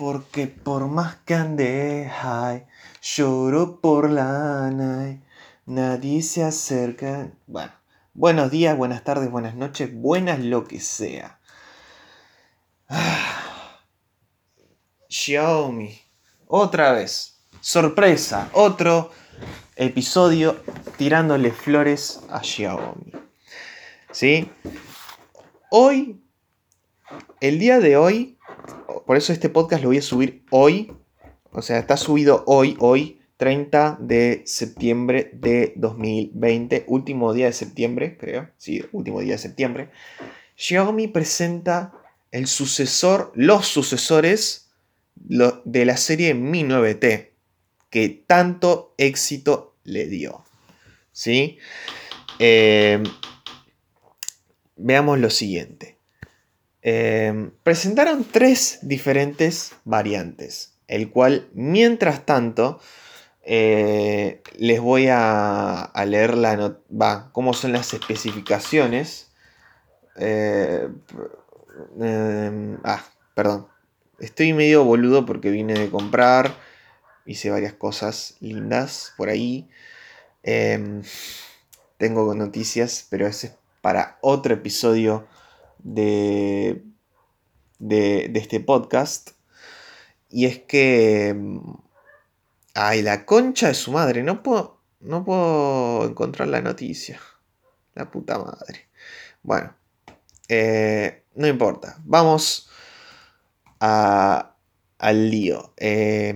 Porque por más que ande lloro por la night. Nadie se acerca. Bueno, buenos días, buenas tardes, buenas noches, buenas lo que sea. Xiaomi. Otra vez. Sorpresa. Otro episodio tirándole flores a Xiaomi. ¿Sí? Hoy, el día de hoy, por eso este podcast lo voy a subir hoy. O sea, está subido hoy, hoy, 30 de septiembre de 2020. Último día de septiembre, creo. Sí, último día de septiembre. Xiaomi presenta el sucesor, los sucesores de la serie Mi 9T, que tanto éxito le dio. ¿Sí? Eh, veamos lo siguiente. Em, presentaron tres diferentes variantes, el cual mientras tanto eh, les voy a, leer la cómo son las especificaciones. Eh, em, ah, perdón. Estoy medio boludo porque vine de comprar. Hice varias cosas lindas por ahí. Em, tengo noticias, pero ese es para otro episodio de, de, este podcast. Y es que... Ay, la concha de su madre. No puedo, no puedo encontrar la noticia. La puta madre. Bueno. Eh, no importa. Vamos a, al lío. Eh,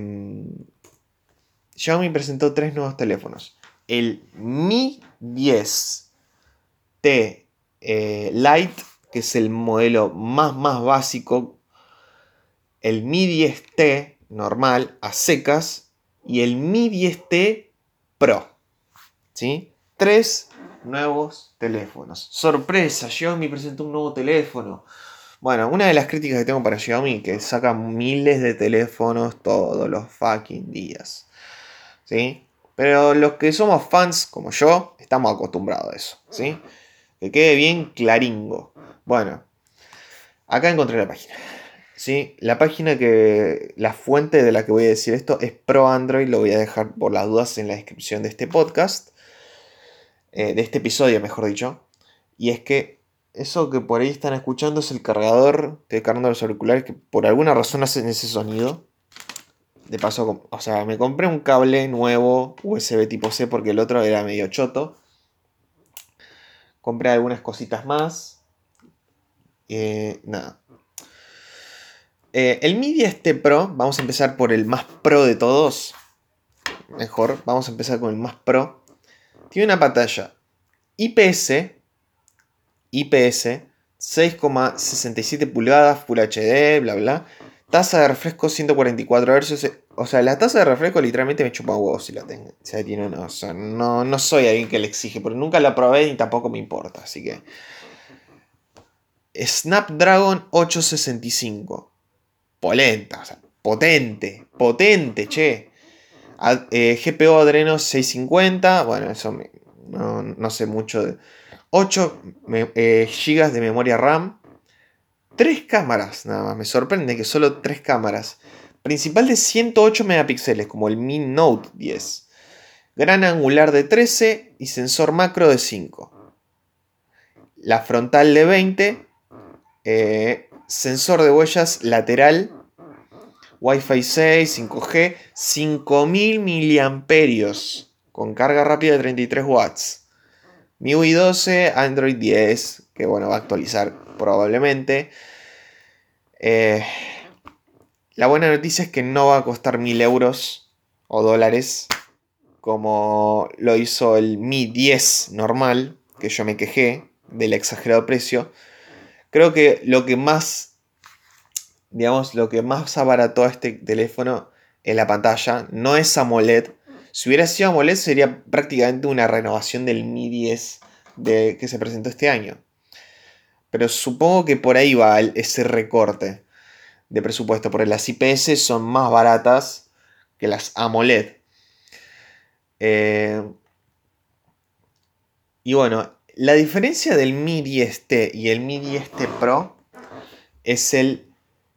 Xiaomi presentó tres nuevos teléfonos. El Mi 10 T eh, Lite que es el modelo más, más básico, el Mi 10T normal a secas y el Mi 10T Pro. ¿Sí? Tres nuevos teléfonos. Sorpresa, Xiaomi presentó un nuevo teléfono. Bueno, una de las críticas que tengo para Xiaomi que saca miles de teléfonos todos los fucking días. ¿Sí? Pero los que somos fans como yo, estamos acostumbrados a eso. ¿Sí? Que quede bien claringo. Bueno, acá encontré la página. ¿sí? La página que. La fuente de la que voy a decir esto es Pro Android. Lo voy a dejar por las dudas en la descripción de este podcast. Eh, de este episodio, mejor dicho. Y es que eso que por ahí están escuchando es el cargador. Estoy cargando los auriculares que por alguna razón hacen ese sonido. De paso, o sea, me compré un cable nuevo USB tipo C porque el otro era medio choto. Compré algunas cositas más eh, nada. Eh, el Mi 10T Pro, vamos a empezar por el más pro de todos. Mejor, vamos a empezar con el más pro. Tiene una pantalla IPS, IPS, 6,67 pulgadas, Full HD, bla bla. Tasa de refresco 144 Hz. O sea, la tasa de refresco literalmente me chupa huevos si la tengo. Si tiene O sea, no, no soy alguien que le exige, porque nunca la probé y tampoco me importa. Así que Snapdragon 865. Polenta, o sea, potente, potente, che. Eh, GPU Adreno 650, bueno, eso no, sé mucho de... 8 eh, GB de memoria RAM. 3 cámaras, nada más. Me sorprende que solo 3 cámaras. Principal de 108 megapíxeles, como el Mi Note 10. Gran angular de 13 y sensor macro de 5. La frontal de 20 eh, sensor de huellas lateral. Wi-Fi 6, 5G, 5000 miliamperios con carga rápida de 33 watts. MIUI 12, Android 10, que bueno, va a actualizar probablemente. Eh, la buena noticia es que no va a costar 1000 euros o dólares como lo hizo el Mi 10 normal, que yo me quejé del exagerado precio. Creo que lo que más, digamos, lo que más abarató a este teléfono es la pantalla. No es AMOLED. Si hubiera sido AMOLED sería prácticamente una renovación del Mi 10 de, que se presentó este año. Pero supongo que por ahí va ese recorte de presupuesto, porque las IPS son más baratas que las AMOLED. Eh, y bueno, la diferencia del Mi 10T y el Mi 10T Pro es el...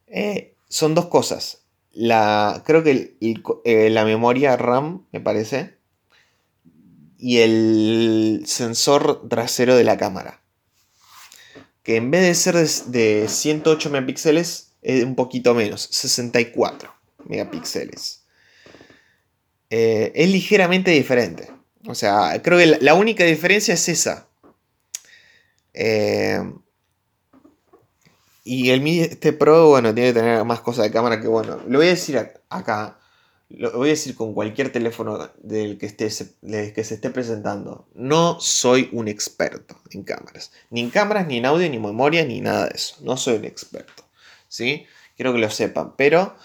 Eh, son dos cosas. la, creo que eh, la memoria RAM, me parece, y el sensor trasero de la cámara. Que en vez de ser de, 108 megapíxeles, es un poquito menos, 64 megapíxeles. Eh, es ligeramente diferente. O sea, creo que la, única diferencia es esa. Eh, y el Mi este Pro, bueno, tiene que tener más cosas de cámara que, bueno, lo voy a decir acá. Lo voy a decir con cualquier teléfono del que, esté, que se esté presentando. No soy un experto en cámaras. Ni en cámaras, ni en audio, ni memoria, ni nada de eso. No soy un experto. ¿Sí? Quiero que lo sepan. Pero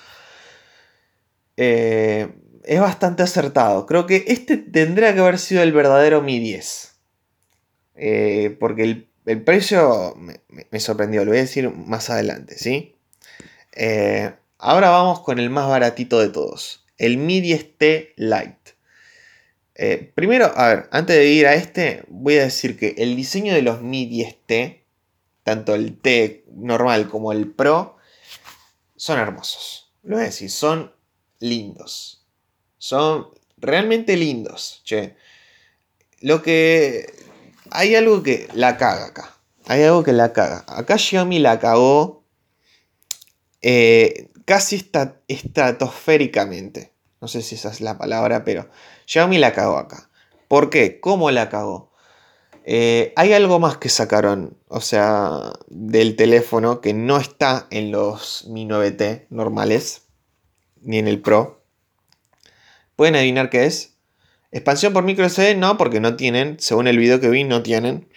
eh, es bastante acertado. Creo que este tendría que haber sido el verdadero Mi 10. Eh, porque el el precio me, sorprendió, lo voy a decir más adelante, ¿sí? Eh, ahora vamos con el más baratito de todos, el Mi 10T Lite. Eh, primero, a ver, antes de ir a este, voy a decir que el diseño de los Mi 10T, tanto el T normal como el Pro, son hermosos. Lo voy a decir, son lindos. Son realmente lindos, che. Lo que hay algo que la caga acá. Hay algo que la caga. Acá Xiaomi la cagó eh, casi estratosféricamente. No sé si esa es la palabra, pero Xiaomi la cagó acá. ¿Por qué? ¿Cómo la cagó? Eh, hay algo más que sacaron, o sea, del teléfono que no está en los Mi 9T normales, ni en el Pro. ¿Pueden adivinar qué es? Expansión por micro SD, no, porque no tienen, según el video que vi, no tienen.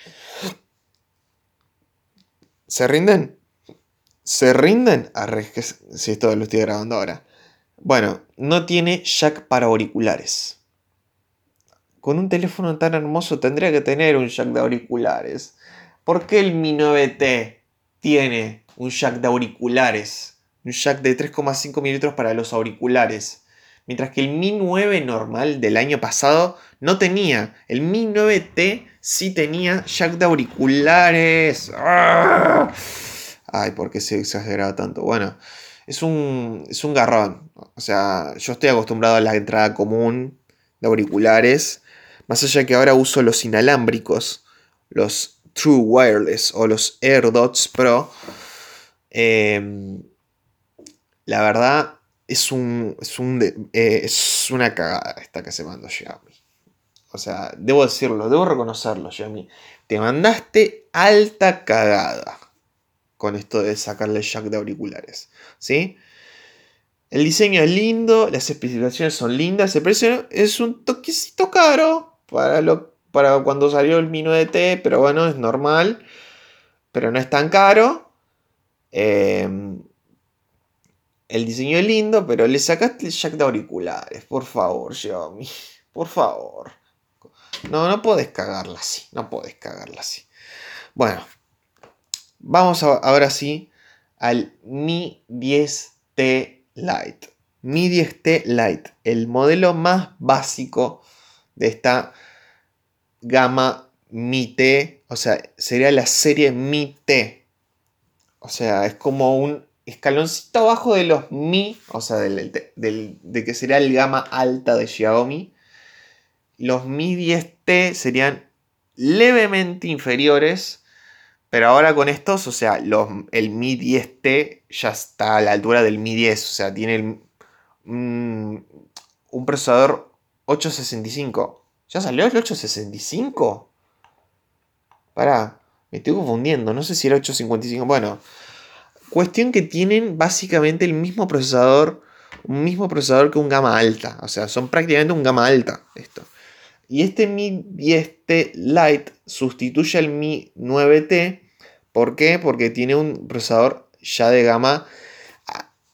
¿Se rinden? ¿Se rinden? Arre, que si esto lo estoy grabando ahora. Bueno, no tiene jack para auriculares. Con un teléfono tan hermoso tendría que tener un jack de auriculares. ¿Por qué el Mi 9T tiene un jack de auriculares? Un jack de 3,5 milímetros para los auriculares. Mientras que el Mi 9 normal del año pasado no tenía. El Mi 9T sí tenía jack de auriculares. ¡Ah! Ay, ¿por qué se exageraba tanto? Bueno, es un, es un garrón. O sea, yo estoy acostumbrado a la entrada común de auriculares. Más allá que ahora uso los inalámbricos, los True Wireless o los AirDots Pro. Em, la verdad, es un. Es, un eh, es una cagada esta que se mandó Xiaomi. O sea, debo decirlo, debo reconocerlo, Xiaomi. Te mandaste alta cagada con esto de sacarle jack de auriculares. ¿Sí? El diseño es lindo, las especificaciones son lindas, el precio es un toquecito caro para, lo, para cuando salió el Mi 9T, pero bueno, es normal, pero no es tan caro. Eh, el diseño es lindo, pero le sacaste el jack de auriculares. Por favor, Xiaomi. Por favor. No, no puedes cagarla así. No puedes cagarla así. Bueno. Vamos ahora sí al Mi 10T Lite. Mi 10T Lite. El modelo más básico de esta gama Mi T. O sea, sería la serie Mi T. O sea, es como un escaloncito abajo de los Mi, o sea, de que sería el gama alta de Xiaomi. Los Mi 10T serían levemente inferiores, pero ahora con estos, o sea, los, el Mi 10T ya está a la altura del Mi 10, o sea, tiene un procesador 865. ¿Ya salió el 865? Para, me estoy confundiendo, no sé si era 855. Bueno, Cuestión que tienen básicamente el mismo procesador, un mismo procesador que un gama alta. O sea, son prácticamente un gama alta esto. Y este Mi 10T Lite sustituye al Mi 9T. ¿Por qué? Porque tiene un procesador ya de gama,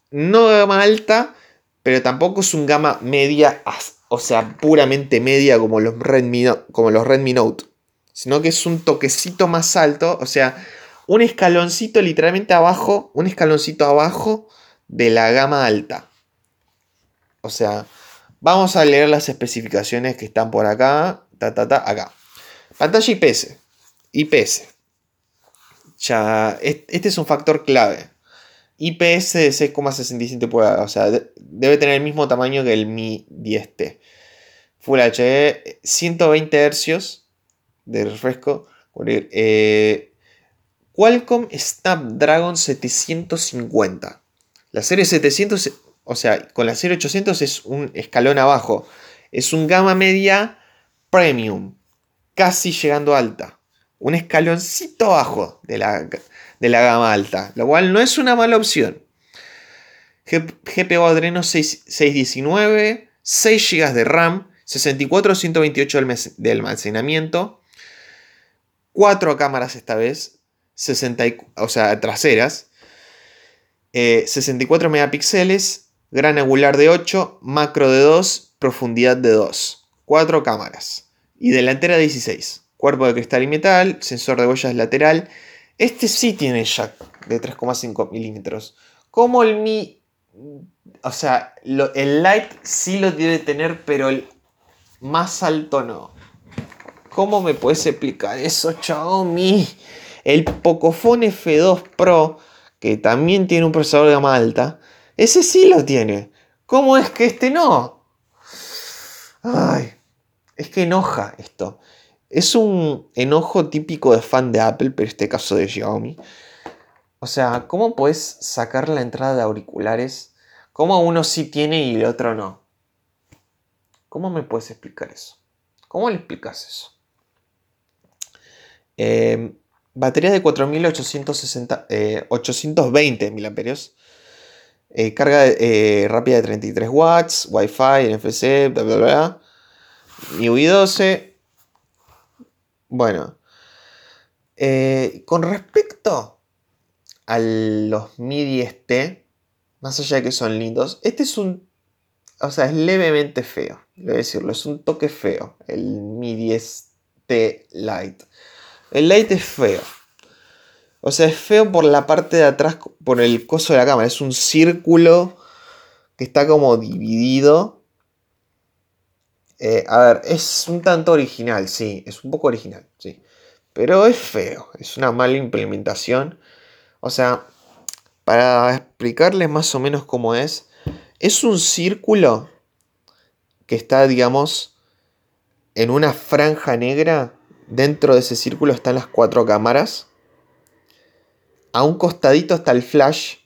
no gama alta, pero tampoco es un gama media, o sea, puramente media como los Redmi, como los Redmi Note. Sino que es un toquecito más alto, o sea, un escaloncito literalmente abajo, un escaloncito abajo de la gama alta. O sea, vamos a leer las especificaciones que están por acá, ta, ta, ta, acá. Pantalla IPS. IPS. Ya, este es un factor clave. IPS de 6,67 pulgadas. O sea, debe tener el mismo tamaño que el Mi 10T. Full HD, 120 Hz de refresco. Eh, Qualcomm Snapdragon 750. La serie 700, o sea, con la serie 800 es un escalón abajo. Es un gama media premium, casi llegando alta. Un escaloncito abajo de la, de la gama alta, lo cual no es una mala opción. GPU Adreno 619, 6 GB de RAM, 64 128 de almacenamiento, 4 cámaras esta vez, 60, o sea, traseras, 64 eh, megapíxeles, gran angular de 8, macro de 2, profundidad de 2, 4 cámaras y delantera 16, cuerpo de cristal y metal, sensor de huellas lateral este sí tiene jack de 3,5 milímetros. Como el Mi. O sea, el Lite sí lo debe tener, pero el más alto no. ¿Cómo me puedes explicar eso, Xiaomi? El Pocophone F2 Pro, que también tiene un procesador de gama alta, ese sí lo tiene. ¿Cómo es que este no? Ay, es que enoja esto. Es un enojo típico de fan de Apple, pero este caso de Xiaomi. O sea, ¿cómo puedes sacar la entrada de auriculares? ¿Cómo uno sí tiene y el otro no? ¿Cómo me puedes explicar eso? ¿Cómo le explicas eso? Em, batería de 4860, 820 mAh. carga eh, rápida de 33 watts, Wi-Fi, NFC, bla bla bla. MIUI 12, bueno, eh, con respecto a los MIDI ST, más allá de que son lindos, este es un, o sea, es levemente feo, voy decirlo, es un toque feo, el MIDI ST Lite. El Lite es feo. O sea, es feo por la parte de atrás, por el coso de la cámara. Es un círculo que está como dividido eh, a ver, es un tanto original, sí, es un poco original, sí. Pero es feo, es una mala implementación. O sea, para explicarles más o menos cómo es, es un círculo que está, digamos, en una franja negra. Dentro de ese círculo están las cuatro cámaras. A un costadito está el flash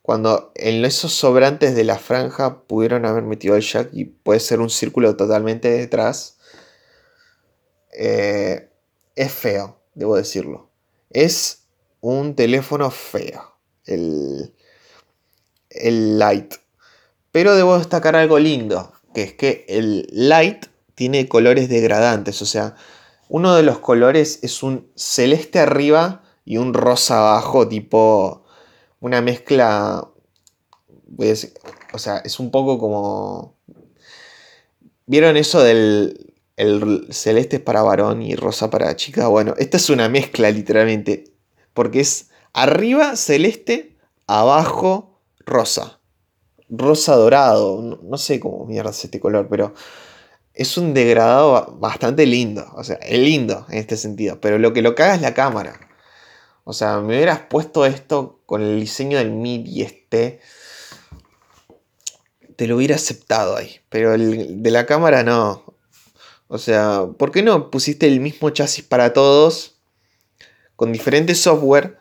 cuando en esos sobrantes de la franja pudieron haber metido el jack y puede ser un círculo totalmente detrás. Eh, es feo, debo decirlo. Es un teléfono feo. El, el Lite. Pero debo destacar algo lindo. Que es que el Lite tiene colores degradantes. O sea, uno de los colores es un celeste arriba y un rosa abajo. Tipo una mezcla, o sea, es un poco como... ¿Vieron eso del el celeste es para varón y rosa para chica? Bueno, esta es una mezcla literalmente, porque es arriba celeste, abajo rosa. Rosa dorado, no, sé cómo mierda es este color, pero es un degradado bastante lindo. O sea, es lindo en este sentido, pero lo que lo caga es la cámara. O sea, me hubieras puesto esto con el diseño del MIDI este. Te lo hubiera aceptado ahí. Pero el de la cámara no. O sea, ¿por qué no pusiste el mismo chasis para todos? Con diferentes software.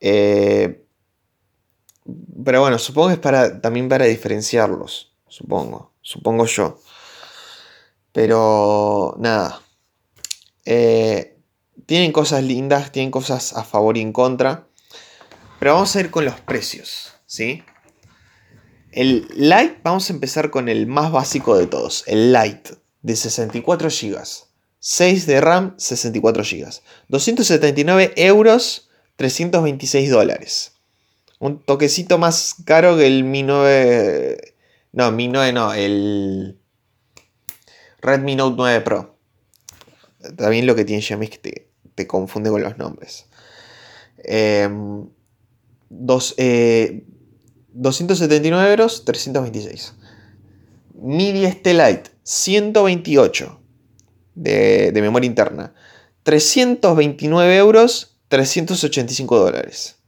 Eh, pero bueno, supongo que es para, también para diferenciarlos. Supongo. Supongo yo. Pero nada. Eh, tienen cosas lindas, tienen cosas a favor y en contra. Pero vamos a ir con los precios, ¿sí? El Lite, vamos a empezar con el más básico de todos, el Lite de 64 GB. 6 de RAM, 64 GB. 279 euros, 326 dólares. Un toquecito más caro que el Mi 9... No, Mi 9 no, el Redmi Note 9 Pro. También lo que tiene Xiaomi es que te, confunde con los nombres. Em, dos, 279 eh, euros, 326. MIDI Lite, 128 de, de memoria interna. 329 euros, 385 dólares.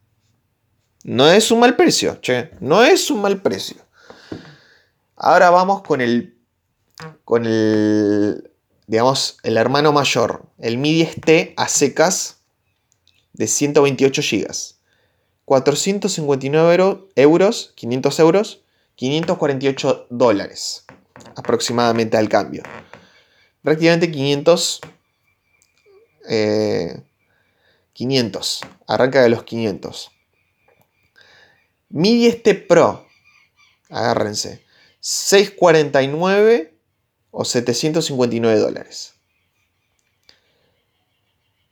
No es un mal precio, che. No es un mal precio. Ahora vamos con el. Con el. Digamos, el hermano mayor. El MIDI ST a secas de 128 GB. 459 euros, 500 euros, 548 dólares aproximadamente al cambio. Prácticamente 500. 500. Eh, Arranca de los 500. MIDI este Pro. Agárrense. 649 o 759 dólares.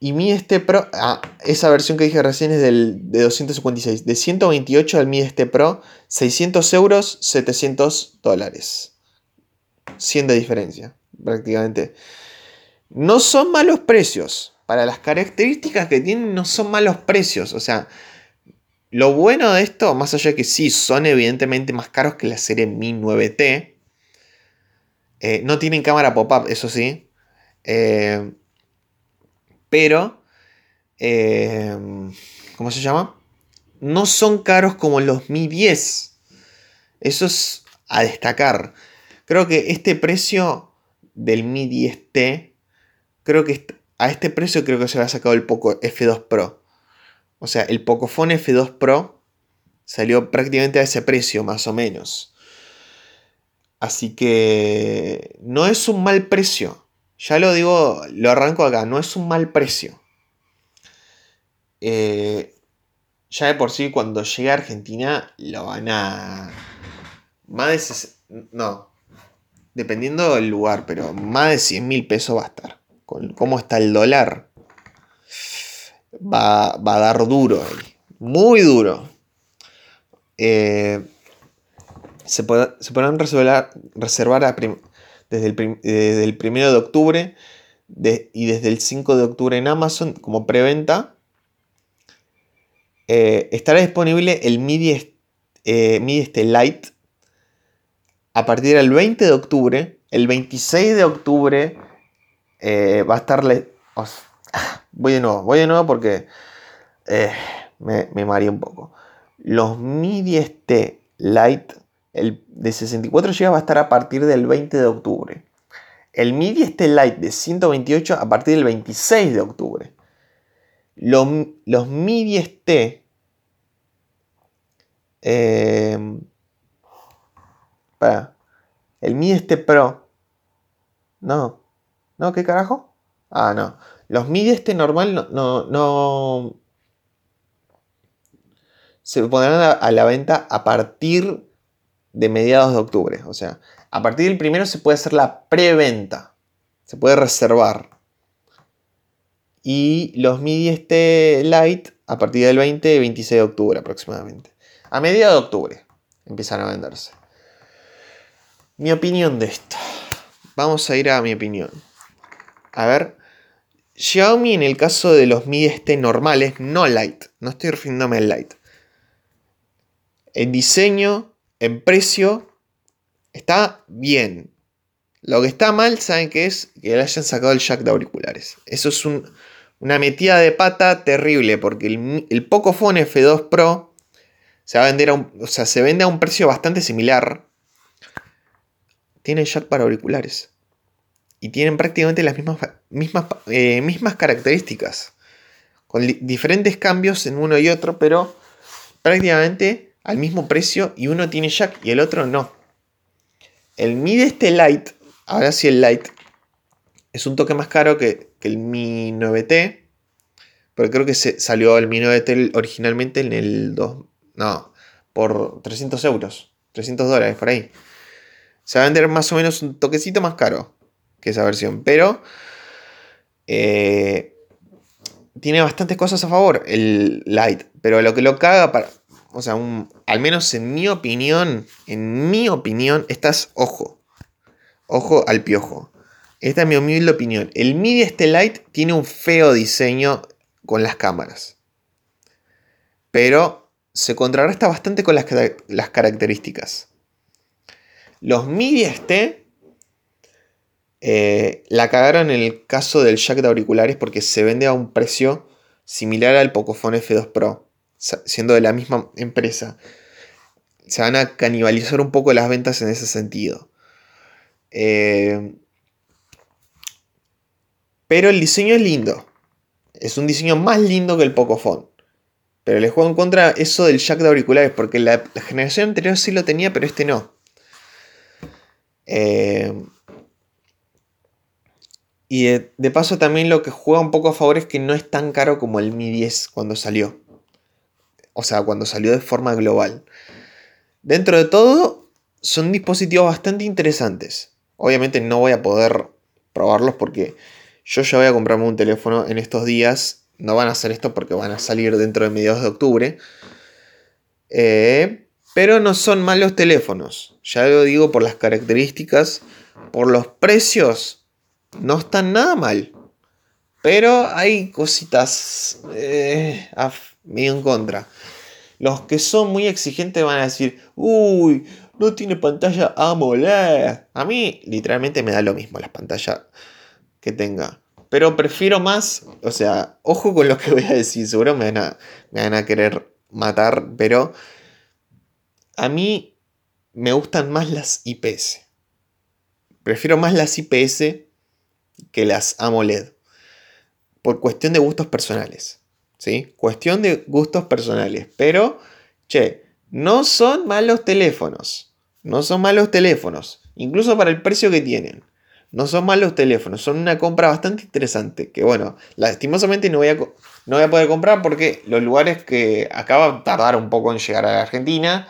Y Mi este Pro, ah, esa versión que dije recién es del, de 256. De 128 al Mi este Pro, 600 euros, 700 dólares. 100 de diferencia, prácticamente. No son malos precios. Para las características que tienen, no son malos precios. O sea, lo bueno de esto, más allá de que sí, son evidentemente más caros que la serie Mi 9T. Eh, no tienen cámara pop-up, eso sí. Eh, pero, eh, ¿cómo se llama? No son caros como los Mi 10. Eso es a destacar. Creo que este precio del Mi 10T, creo que a este precio creo que se ha sacado el Poco F2 Pro. O sea, el Pocophone F2 Pro salió prácticamente a ese precio, más o menos. Así que no es un mal precio. Ya lo digo, lo arranco acá, no es un mal precio. Eh, ya de por sí, cuando llegue a Argentina, lo van a. Más de. No. Dependiendo del lugar, pero más de 100 mil pesos va a estar. Con cómo está el dólar, va, a dar duro ahí. Muy duro. Eh, se, podrán reservar, desde, el 1 de octubre y desde el 5 de octubre en Amazon como preventa. Eh, estará disponible el MIDI, eh, este Lite a partir del 20 de octubre. El 26 de octubre va a estar voy de nuevo, voy de nuevo porque eh, me, me un poco. Los MIDI ST Lite el de 64 GB va a estar a partir del 20 de octubre. El MIDI ST Lite de 128 a partir del 26 de octubre. Los, los MIDI ST eh, para, el MIDI ST Pro. No. ¿No? ¿Qué carajo? Ah, no. Los MIDI este normal no, no, se pondrán a, la venta a partir de mediados de octubre. O sea, a partir del primero se puede hacer la preventa. Se puede reservar. Y los MIDI este Lite a partir del 20 y 26 de octubre aproximadamente. A mediados de octubre empiezan a venderse. Mi opinión de esto. Vamos a ir a mi opinión. A ver, Xiaomi en el caso de los Mi este normales, no light, no estoy refiriéndome al light. En diseño, en precio, está bien. Lo que está mal, ¿saben qué es? Que le hayan sacado el jack de auriculares. Eso es una metida de pata terrible, porque el, el Pocophone F2 Pro se va a vender a un, o sea, se vende a un precio bastante similar. Tiene jack para auriculares y tienen prácticamente las mismas, mismas, eh, mismas características, con diferentes cambios en uno y otro, pero prácticamente al mismo precio y uno tiene jack y el otro no. El Mi de este Lite, ahora sí el Lite, es un toque más caro que, el Mi 9T, pero creo que se salió el Mi 9T originalmente en el 2, no, por 300 euros, 300 dólares por ahí. Se va a vender más o menos un toquecito más caro que esa versión. Pero eh, tiene bastantes cosas a favor el Lite. Pero lo que lo caga para. O sea, al menos en mi opinión. En mi opinión. Estás. Ojo. Ojo al piojo. Esta es mi humilde opinión. El MIDI este Lite tiene un feo diseño con las cámaras. Pero se contrarresta bastante con las, características. Los MIDI este eh, la cagaron en el caso del jack de auriculares porque se vende a un precio similar al Pocophone F2 Pro. Siendo de la misma empresa. Se van a canibalizar un poco las ventas en ese sentido. Eh, pero el diseño es lindo. Es un diseño más lindo que el Pocophone. Pero le juego en contra eso del jack de auriculares, porque la, generación anterior sí lo tenía, pero este no. Eh, y de, paso también lo que juega un poco a favor es que no es tan caro como el Mi 10 cuando salió. O sea, cuando salió de forma global. Dentro de todo, son dispositivos bastante interesantes. Obviamente no voy a poder probarlos porque yo ya voy a comprarme un teléfono en estos días. No van a hacer esto porque van a salir dentro de mediados de octubre. Eh, pero no son malos teléfonos. Ya lo digo por las características. Por los precios. No están nada mal. Pero hay cositas eh, medio en contra. Los que son muy exigentes van a decir, uy, no tiene pantalla AMOLED. A mí literalmente me da lo mismo las pantallas que tenga. Pero prefiero más, o sea, ojo con lo que voy a decir, seguro me van a, me van a querer matar, pero a mí me gustan más las IPS. Prefiero más las IPS que las AMOLED. Por cuestión de gustos personales. ¿Sí? Cuestión de gustos personales. Pero, che, no son malos teléfonos. No son malos teléfonos. Incluso para el precio que tienen. No son malos teléfonos, son una compra bastante interesante. Que bueno, lastimosamente no voy, a, no voy a poder comprar porque los lugares que acaba de tardar un poco en llegar a la Argentina.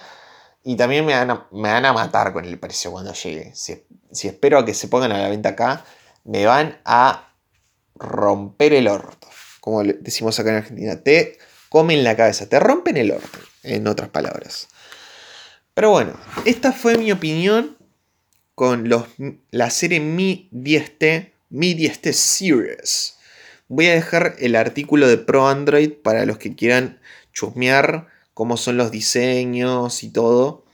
Y también me van a, me van a matar con el precio cuando llegue. Si, si espero a que se pongan a la venta acá, me van a romper el orto. Como decimos acá en Argentina, te comen la cabeza, te rompen el orto, en otras palabras. Pero bueno, esta fue mi opinión con los, la serie Mi 10T, Mi 10T Series. Voy a dejar el artículo de Pro Android para los que quieran chusmear cómo son los diseños y todo,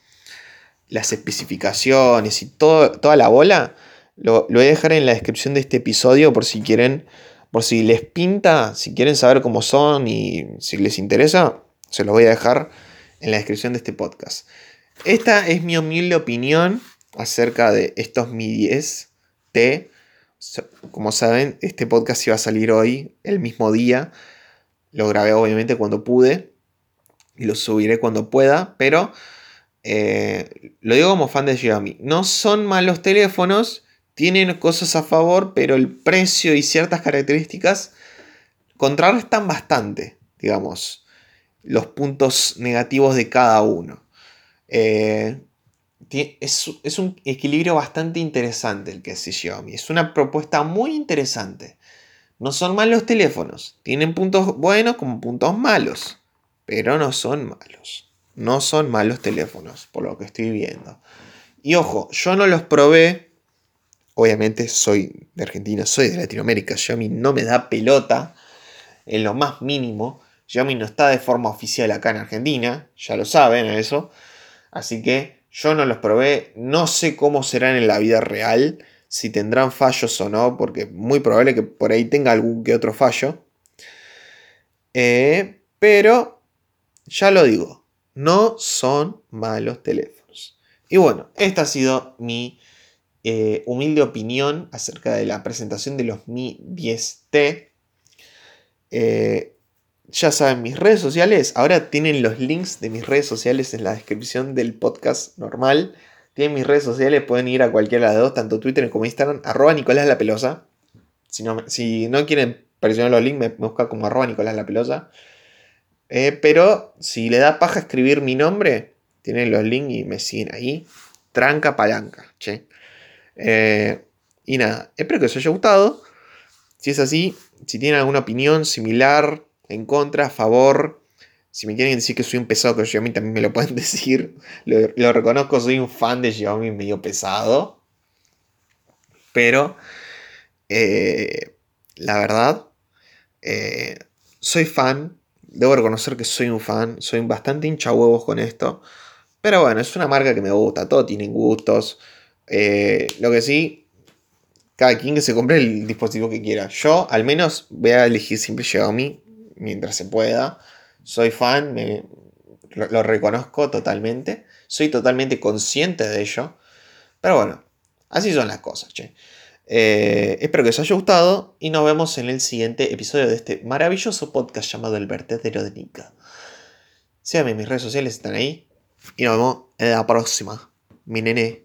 las especificaciones y todo, toda la bola. Lo, lo, voy a dejar en la descripción de este episodio por si quieren, por si les pinta, si quieren saber cómo son y si les interesa, se los voy a dejar en la descripción de este podcast. Esta es mi humilde opinión acerca de estos Mi 10T. Como saben, este podcast iba a salir hoy, el mismo día. Lo grabé obviamente cuando pude y lo subiré cuando pueda, pero eh, lo digo como fan de Xiaomi. No son malos teléfonos, tienen cosas a favor, pero el precio y ciertas características contrarrestan bastante, digamos, los puntos negativos de cada uno. Eh, es, un equilibrio bastante interesante el que hace Xiaomi. Es una propuesta muy interesante. No son malos teléfonos. Tienen puntos buenos como puntos malos. Pero no son malos. No son malos teléfonos, por lo que estoy viendo. Y ojo, yo no los probé. Obviamente soy de Argentina, soy de Latinoamérica. Xiaomi no me da pelota en lo más mínimo. Xiaomi no está de forma oficial acá en Argentina. Ya lo saben eso. Así que yo no los probé, no sé cómo serán en la vida real, si tendrán fallos o no, porque es muy probable que por ahí tenga algún que otro fallo. Eh, pero, ya lo digo, no son malos teléfonos. Y bueno, esta ha sido mi eh, humilde opinión acerca de la presentación de los Mi 10T. Eh, ya saben mis redes sociales. Ahora tienen los links de mis redes sociales en la descripción del podcast normal. Tienen mis redes sociales, pueden ir a cualquiera de las dos, tanto Twitter como Instagram, arroba Nicolás La Pelosa. Si no, si no quieren presionar los links, me, busca como arroba Nicolás La Pelosa. Eh, pero si le da paja escribir mi nombre, tienen los links y me siguen ahí. Tranca palanca, che. Eh, y nada, espero que os haya gustado. Si es así, si tienen alguna opinión similar, en contra, a favor. Si me quieren decir que soy un pesado con Xiaomi, también me lo pueden decir. Lo, reconozco, soy un fan de Xiaomi medio pesado. Pero, eh, la verdad, eh, soy fan. Debo reconocer que soy un fan. Soy bastante hincha huevos con esto. Pero bueno, es una marca que me gusta. Todos tienen gustos. Eh, lo que sí, cada quien que se compre el dispositivo que quiera. Yo, al menos, voy a elegir siempre Xiaomi mientras se pueda. soy fan, lo reconozco totalmente, soy totalmente consciente de ello, pero bueno, así son las cosas. Eh, espero que os haya gustado y nos vemos en el siguiente episodio de este maravilloso podcast llamado El Vertedero de Nika. Síganme mis redes sociales, están ahí. Y nos vemos en la próxima. Mi nene.